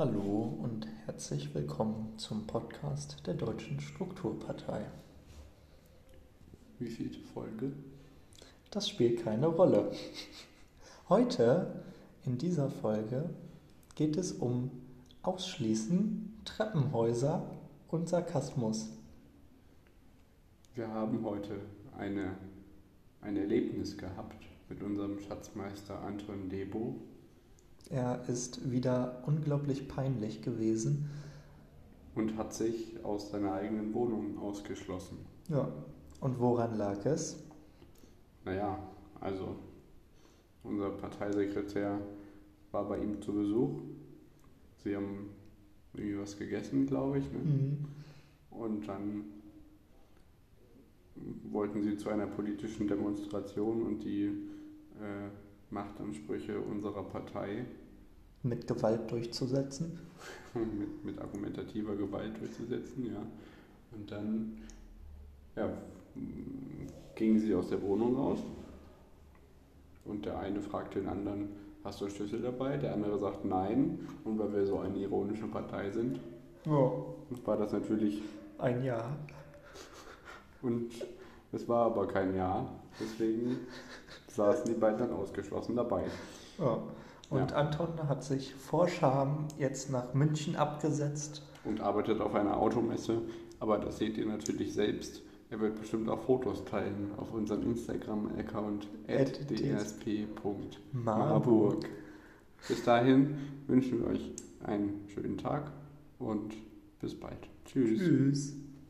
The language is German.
Hallo und herzlich willkommen zum Podcast der Deutschen Strukturpartei. Wie viele Folge? Das spielt keine Rolle. Heute in dieser Folge geht es um Ausschließen, Treppenhäuser und Sarkasmus. Wir haben heute eine, ein Erlebnis gehabt mit unserem Schatzmeister Anton Debo. Er ist wieder unglaublich peinlich gewesen. Und hat sich aus seiner eigenen Wohnung ausgeschlossen. Ja, und woran lag es? Naja, also unser Parteisekretär war bei ihm zu Besuch. Sie haben irgendwie was gegessen, glaube ich. Ne? Mhm. Und dann wollten sie zu einer politischen Demonstration und die äh, Machtansprüche unserer Partei Mit Gewalt durchzusetzen. mit, mit argumentativer Gewalt durchzusetzen, ja. Und dann ja, gingen sie aus der Wohnung raus und der eine fragte den anderen, hast du Schlüssel dabei? Der andere sagt nein. Und weil wir so eine ironische Partei sind, Ja. war das natürlich, Ein Jahr. und es war aber kein Ja. Deswegen saßen die beiden dann ausgeschlossen dabei. Ja. Und Ja. Anton hat sich vor Scham jetzt nach München abgesetzt. und arbeitet auf einer Automesse. Aber das seht ihr natürlich selbst. Er wird bestimmt auch Fotos teilen auf unserem Instagram-Account At dsp.marburg. Bis dahin wünschen wir euch einen schönen Tag und bis bald. Tschüss. Tschüss.